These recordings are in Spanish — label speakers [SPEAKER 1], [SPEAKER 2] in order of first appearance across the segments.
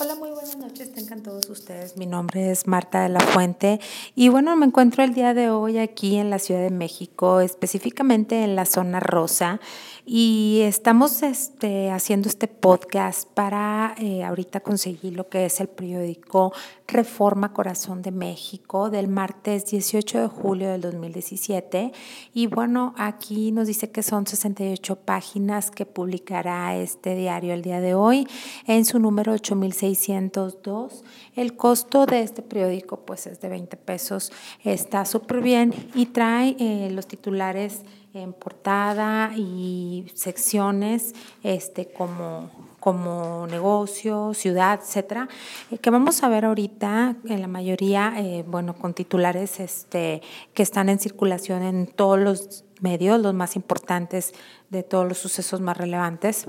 [SPEAKER 1] Hola, muy buenas noches, tengan todos ustedes. Mi nombre es Marta de la Fuente y bueno, me encuentro el día de hoy aquí en la Ciudad de México, específicamente en la zona rosa y estamos este, haciendo este podcast para eh, ahorita conseguir lo que es el periódico Reforma Corazón de México del martes 18 de julio del 2017 y bueno, aquí nos dice que son 68 páginas que publicará este diario el día de hoy en su número 8600 602. El costo de este periódico pues es de 20 pesos. Está súper bien y trae eh, los titulares en portada y secciones este, como, como negocio, ciudad, etcétera, eh, que vamos a ver ahorita en la mayoría, eh, bueno, con titulares este, que están en circulación en todos los medios, los más importantes de todos los sucesos más relevantes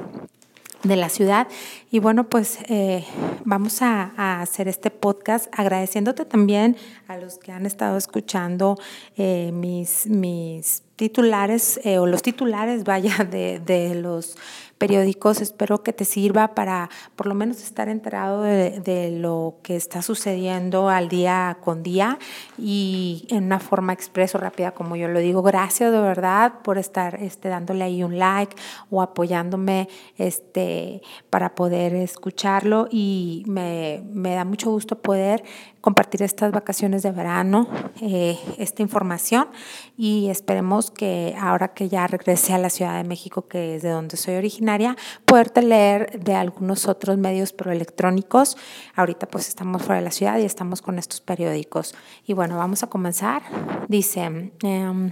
[SPEAKER 1] de la ciudad. Y bueno, pues eh, vamos a, hacer este podcast agradeciéndote también a los que han estado escuchando eh, mis, mis titulares eh, o los titulares, vaya, de, de los periódicos. Espero que te sirva para por lo menos estar enterado de, lo que está sucediendo al día con día y en una forma expreso, rápida, como yo lo digo. Gracias de verdad por estar este, dándole ahí un like o apoyándome este, para poder escucharlo y me, me da mucho gusto poder compartir estas vacaciones de verano, eh, esta información y esperemos que ahora que ya regrese a la Ciudad de México, que es de donde soy originaria, poderte leer de algunos otros medios pero electrónicos. Ahorita pues estamos fuera de la ciudad y estamos con estos periódicos. Y bueno, vamos a comenzar. Dice... Em,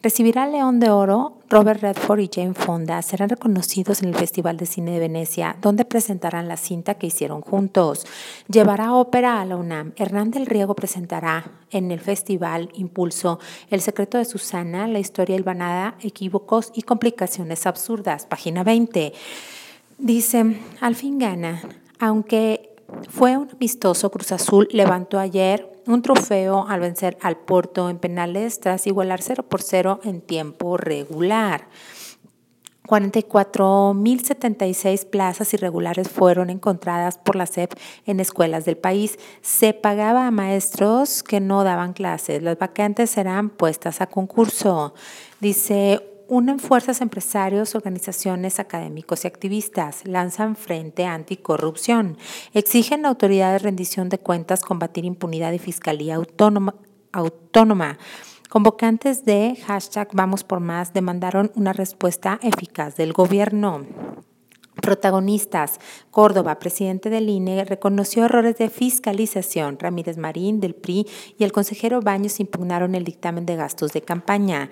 [SPEAKER 1] Recibirá el León de Oro, Robert Redford y Jane Fonda serán reconocidos en el Festival de Cine de Venecia, donde presentarán la cinta que hicieron juntos. Llevará ópera a la UNAM. Hernán del Riego presentará en el Festival Impulso El secreto de Susana, la historia hilvanada, equívocos y complicaciones absurdas. Página 20. Dice, al fin gana, aunque fue un amistoso Cruz Azul, levantó ayer un trofeo al vencer al Porto en penales tras igualar 0 por 0 en tiempo regular. 44.076 plazas irregulares fueron encontradas por la SEP en escuelas del país. Se pagaba a maestros que no daban clases. Las vacantes serán puestas a concurso. Dice unen fuerzas empresarios, organizaciones, académicos y activistas, lanzan frente anticorrupción, exigen autoridades rendición de cuentas, combatir impunidad y fiscalía autónoma. autónoma. Convocantes de hashtag Vamos por Más demandaron una respuesta eficaz del gobierno. Protagonistas. Córdoba, presidente del INE, reconoció errores de fiscalización. Ramírez Marín, del PRI, y el consejero Baños impugnaron el dictamen de gastos de campaña.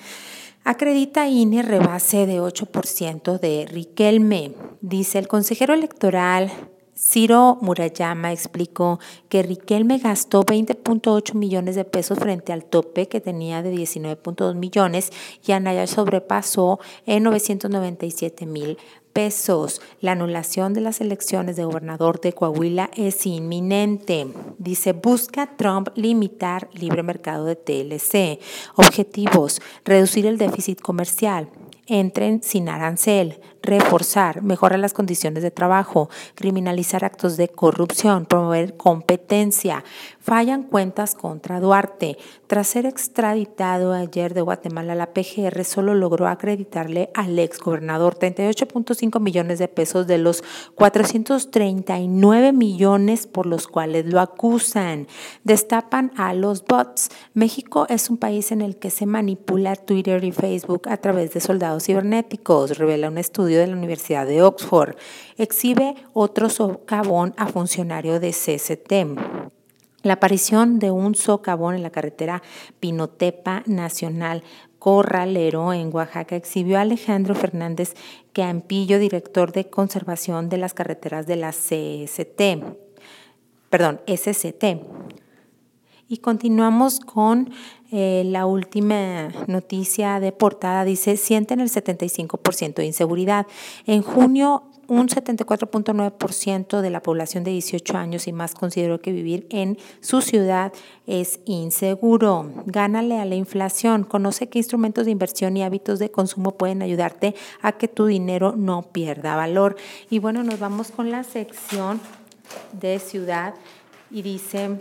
[SPEAKER 1] Acredita INE rebase de 8% de Riquelme. Dice el consejero electoral Ciro Murayama explicó que Riquelme gastó 20.8 millones de pesos frente al tope que tenía de 19.2 millones y Anaya sobrepasó en 997 mil pesos. La anulación de las elecciones de gobernador de Coahuila es inminente. Dice, busca Trump limitar libre mercado de TLC. Objetivos, reducir el déficit comercial. Entren sin arancel, reforzar, mejorar las condiciones de trabajo, criminalizar actos de corrupción, promover competencia. Fallan cuentas contra Duarte. Tras ser extraditado ayer de Guatemala, la PGR solo logró acreditarle al ex gobernador 38.5 millones de pesos de los 439 millones por los cuales lo acusan. Destapan a los bots. México es un país en el que se manipula Twitter y Facebook a través de soldados cibernéticos, revela un estudio de la Universidad de Oxford. Exhibe otro socavón a funcionario de CCT. La aparición de un socavón en la carretera Pinotepa Nacional Corralero en Oaxaca exhibió a Alejandro Fernández Campillo, director de conservación de las carreteras de la CST. Perdón, SCT. Y continuamos con eh, la última noticia de portada. Dice, sienten el 75% de inseguridad. En junio, un 74.9% de la población de 18 años y más consideró que vivir en su ciudad es inseguro. Gánale a la inflación. Conoce qué instrumentos de inversión y hábitos de consumo pueden ayudarte a que tu dinero no pierda valor. Y bueno, nos vamos con la sección de ciudad y dice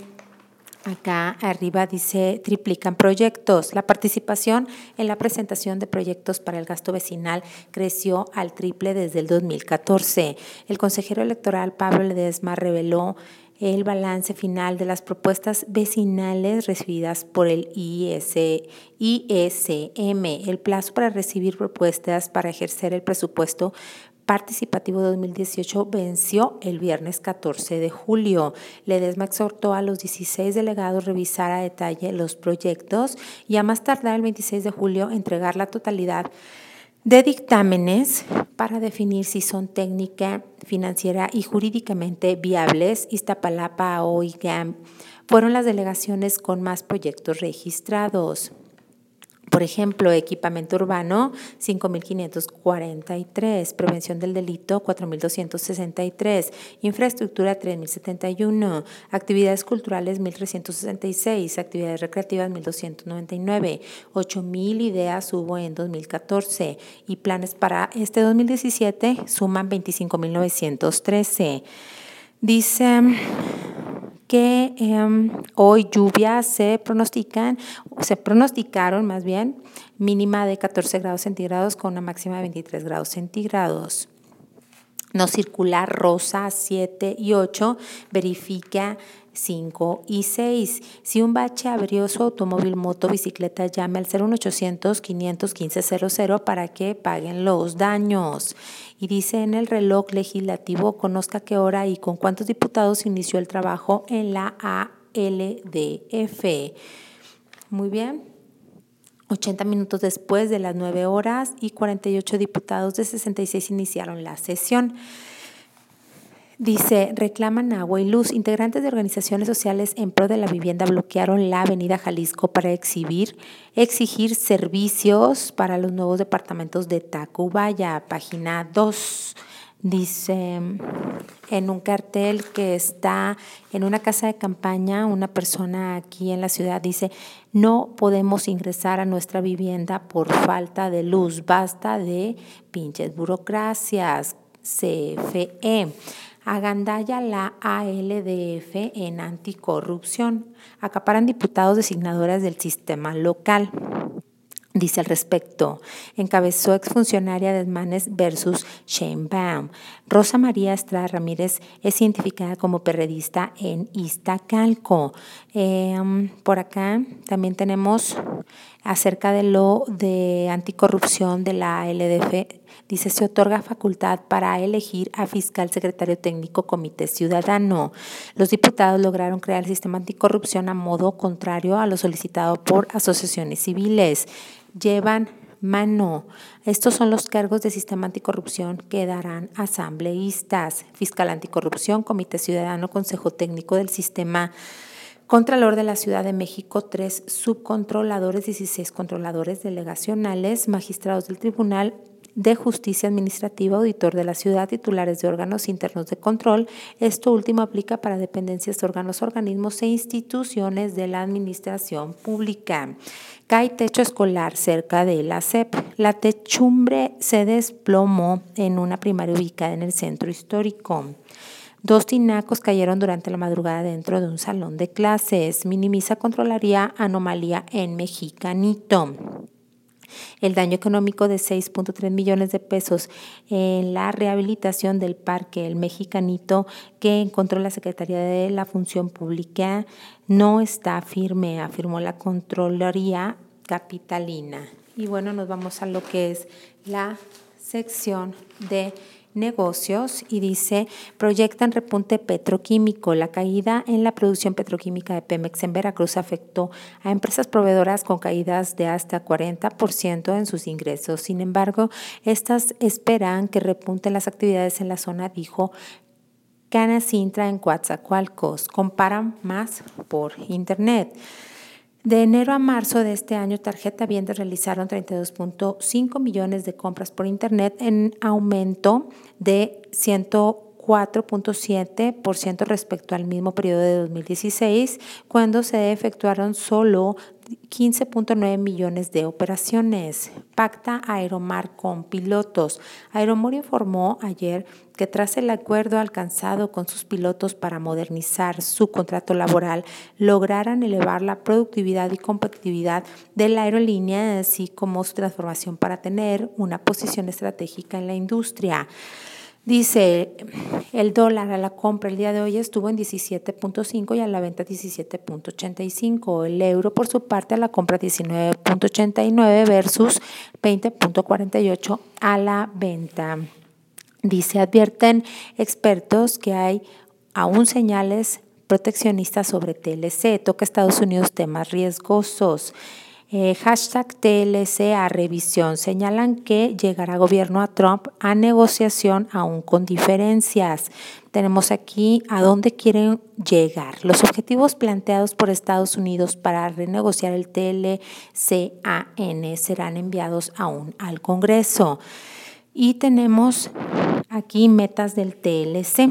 [SPEAKER 1] Acá arriba dice triplican proyectos. La participación en la presentación de proyectos para el gasto vecinal creció al triple desde el 2014. El consejero electoral Pablo Ledesma reveló el balance final de las propuestas vecinales recibidas por el IS, ISM. El plazo para recibir propuestas para ejercer el presupuesto participativo 2018 venció el viernes 14 de julio. Ledesma exhortó a los 16 delegados revisar a detalle los proyectos y a más tardar el 26 de julio entregar la totalidad de dictámenes para definir si son técnica, financiera y jurídicamente viables. Iztapalapa, OIGAM fueron las delegaciones con más proyectos registrados. Por ejemplo, equipamiento urbano 5.543, prevención del delito 4.263, infraestructura 3.071, actividades culturales 1.366, actividades recreativas 1.299, 8.000 ideas hubo en 2014 y planes para este 2017 suman 25.913. Dice que em, hoy lluvias se pronostican, se pronosticaron más bien, mínima de 14 grados centígrados con una máxima de 23 grados centígrados. No circular rosa 7 y 8 verifica 5 y 6. Si un bache abrió su automóvil, moto, bicicleta, llame al 01800 515 00 para que paguen los daños. Y dice en el reloj legislativo, conozca qué hora y con cuántos diputados inició el trabajo en la ALDF. Muy bien. 80 minutos después de las 9 horas y 48 diputados de 66 iniciaron la sesión. Dice, reclaman agua y luz. Integrantes de organizaciones sociales en pro de la vivienda bloquearon la avenida Jalisco para exhibir, exigir servicios para los nuevos departamentos de Tacubaya. Página 2. Dice, en un cartel que está en una casa de campaña, una persona aquí en la ciudad dice, no podemos ingresar a nuestra vivienda por falta de luz, basta de pinches burocracias, CFE. Agandalla la ALDF en anticorrupción. Acaparan diputados designadoras del sistema local. Dice al respecto, encabezó exfuncionaria de Manes versus Baum. Rosa María Estrada Ramírez es identificada como perredista en Iztacalco. Em, por acá también tenemos acerca de lo de anticorrupción de la LDF Dice, se otorga facultad para elegir a fiscal secretario técnico comité ciudadano. Los diputados lograron crear el sistema anticorrupción a modo contrario a lo solicitado por asociaciones civiles. Llevan mano. Estos son los cargos de sistema anticorrupción que darán asambleístas, fiscal anticorrupción, comité ciudadano, consejo técnico del sistema Contralor de la Ciudad de México, tres subcontroladores, 16 controladores delegacionales, magistrados del tribunal de Justicia Administrativa, auditor de la ciudad, titulares de órganos internos de control. Esto último aplica para dependencias, órganos, organismos e instituciones de la administración pública. Cae techo escolar cerca de la CEP. La techumbre se desplomó en una primaria ubicada en el centro histórico. Dos tinacos cayeron durante la madrugada dentro de un salón de clases. Minimiza controlaría anomalía en Mexicanito el daño económico de 6.3 millones de pesos en la rehabilitación del parque El Mexicanito que encontró la Secretaría de la Función Pública no está firme, afirmó la Contraloría Capitalina. Y bueno, nos vamos a lo que es la sección de negocios y dice, proyectan repunte petroquímico. La caída en la producción petroquímica de Pemex en Veracruz afectó a empresas proveedoras con caídas de hasta 40% en sus ingresos. Sin embargo, estas esperan que repunten las actividades en la zona, dijo Cana Sintra en Coatzacoalcos. Comparan más por Internet. De enero a marzo de este año, Tarjeta Vienda realizaron 32.5 millones de compras por Internet en aumento de 140 4.7% respecto al mismo periodo de 2016, cuando se efectuaron solo 15.9 millones de operaciones. Pacta Aeromar con pilotos. Aeromar informó ayer que tras el acuerdo alcanzado con sus pilotos para modernizar su contrato laboral, lograran elevar la productividad y competitividad de la aerolínea, así como su transformación para tener una posición estratégica en la industria. Dice, el dólar a la compra el día de hoy estuvo en 17.5 y a la venta 17.85. El euro por su parte a la compra 19.89 versus 20.48 a la venta. Dice, advierten expertos que hay aún señales proteccionistas sobre TLC. Toca Estados Unidos temas riesgosos. Eh, hashtag TLC a revisión señalan que llegará gobierno a Trump a negociación aún con diferencias. Tenemos aquí a dónde quieren llegar. Los objetivos planteados por Estados Unidos para renegociar el TLCAN serán enviados aún al Congreso. Y tenemos aquí metas del TLC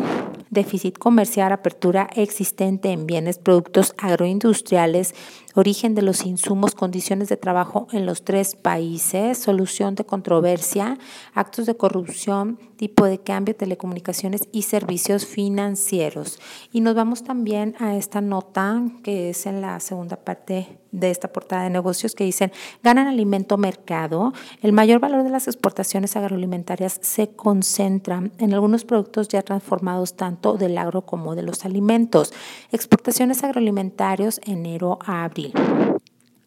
[SPEAKER 1] déficit comercial, apertura existente en bienes, productos agroindustriales, origen de los insumos, condiciones de trabajo en los tres países, solución de controversia, actos de corrupción, tipo de cambio, telecomunicaciones y servicios financieros. Y nos vamos también a esta nota que es en la segunda parte de esta portada de negocios que dicen, ganan alimento mercado. El mayor valor de las exportaciones agroalimentarias se concentra en algunos productos ya transformados tanto del agro como de los alimentos. Exportaciones agroalimentarios enero a abril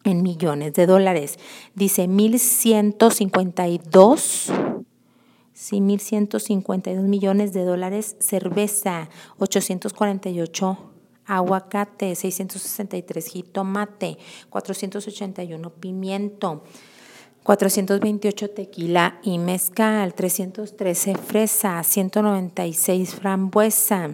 [SPEAKER 1] en millones de dólares. Dice 1152 Sí, 1.152 millones de dólares cerveza, 848 aguacate, 663 jitomate, 481 pimiento, 428 tequila y mezcal, 313 fresa, 196 frambuesa,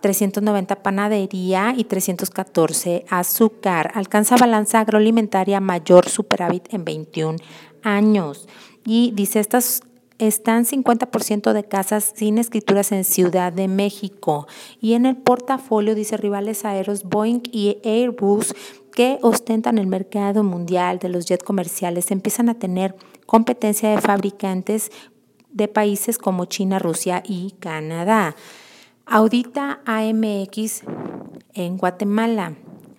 [SPEAKER 1] 390 panadería y 314 azúcar. Alcanza balanza agroalimentaria mayor superávit en 21 años. Y dice, estas están 50% de casas sin escrituras en Ciudad de México. Y en el portafolio dice rivales aéreos Boeing y Airbus que ostentan el mercado mundial de los jets comerciales empiezan a tener competencia de fabricantes de países como China, Rusia y Canadá. Audita AMX en Guatemala.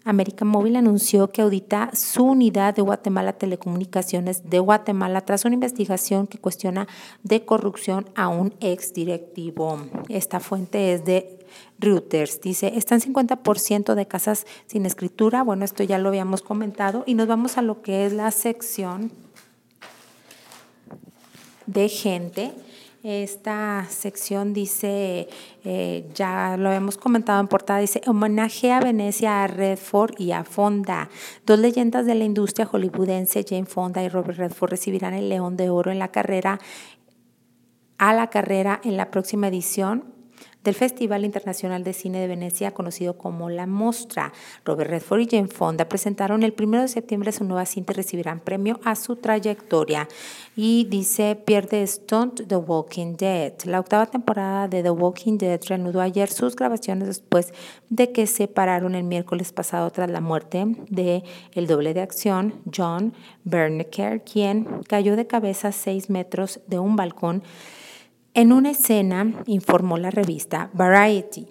[SPEAKER 1] América Móvil anunció que audita su unidad de Guatemala Telecomunicaciones de Guatemala tras una investigación que cuestiona de corrupción a un exdirectivo. Esta fuente es de Reuters. Dice, están 50% de casas sin escritura. Bueno, esto ya lo habíamos comentado y nos vamos a lo que es la sección de gente. Esta sección dice, eh, ya lo hemos comentado en portada, dice homenaje a Venecia, a Redford y a Fonda. Dos leyendas de la industria hollywoodense, Jane Fonda y Robert Redford, recibirán el León de Oro en la carrera a la carrera en la próxima edición del Festival Internacional de Cine de Venecia, conocido como La Mostra. Robert Redford y Jane Fonda presentaron el 1 de septiembre su nueva cinta y recibirán premio a su trayectoria. Y dice Pierre Stunt, The Walking Dead. La octava temporada de The Walking Dead reanudó ayer sus grabaciones después de que se pararon el miércoles pasado tras la muerte de el doble de acción, John Berneker, quien cayó de cabeza seis metros de un balcón en una escena, informó la revista Variety,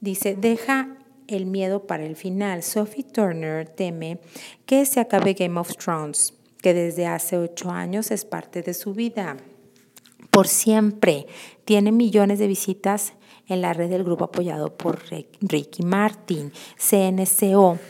[SPEAKER 1] dice, deja el miedo para el final. Sophie Turner teme que se acabe Game of Thrones, que desde hace ocho años es parte de su vida. Por siempre tiene millones de visitas en la red del grupo apoyado por Ricky Martin, CNCO.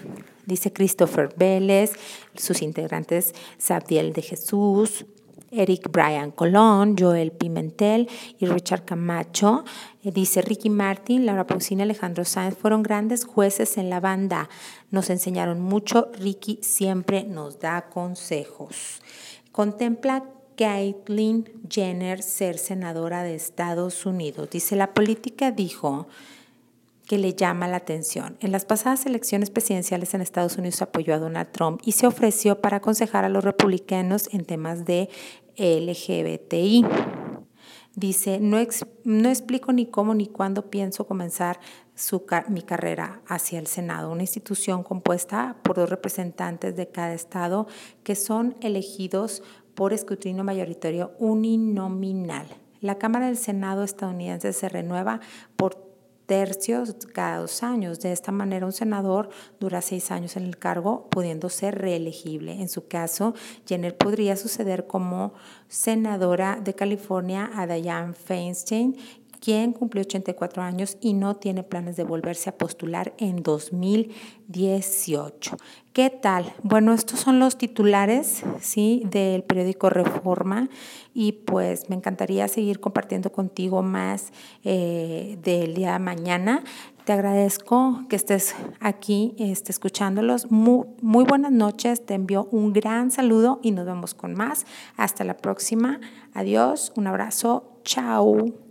[SPEAKER 1] Dice Christopher Vélez, sus integrantes Sabdiel de Jesús, Eric Brian Colón, Joel Pimentel y Richard Camacho. Eh, dice Ricky Martin, Laura Pausini y Alejandro Sáenz fueron grandes jueces en la banda. Nos enseñaron mucho. Ricky siempre nos da consejos. Contempla Caitlyn Jenner ser senadora de Estados Unidos. Dice, la política dijo que le llama la atención. En las pasadas elecciones presidenciales en Estados Unidos apoyó a Donald Trump y se ofreció para aconsejar a los republicanos en temas de LGBTI. Dice, no, no explico ni cómo ni cuándo pienso comenzar su, mi carrera hacia el Senado, una institución compuesta por dos representantes de cada estado que son elegidos por escrutinio mayoritario uninominal. La Cámara del Senado estadounidense se renueva por tercios cada dos años. De esta manera, un senador dura seis años en el cargo, pudiendo ser reelegible. En su caso, Jenner podría suceder como senadora de California a Dianne Feinstein, quien cumplió 84 años y no tiene planes de volverse a postular en 2018. ¿Qué tal? Bueno, estos son los titulares ¿sí? del periódico Reforma y pues me encantaría seguir compartiendo contigo más eh, del día de mañana. Te agradezco que estés aquí esté escuchándolos. Muy, muy buenas noches, te envío un gran saludo y nos vemos con más. Hasta la próxima. Adiós, un abrazo, chao.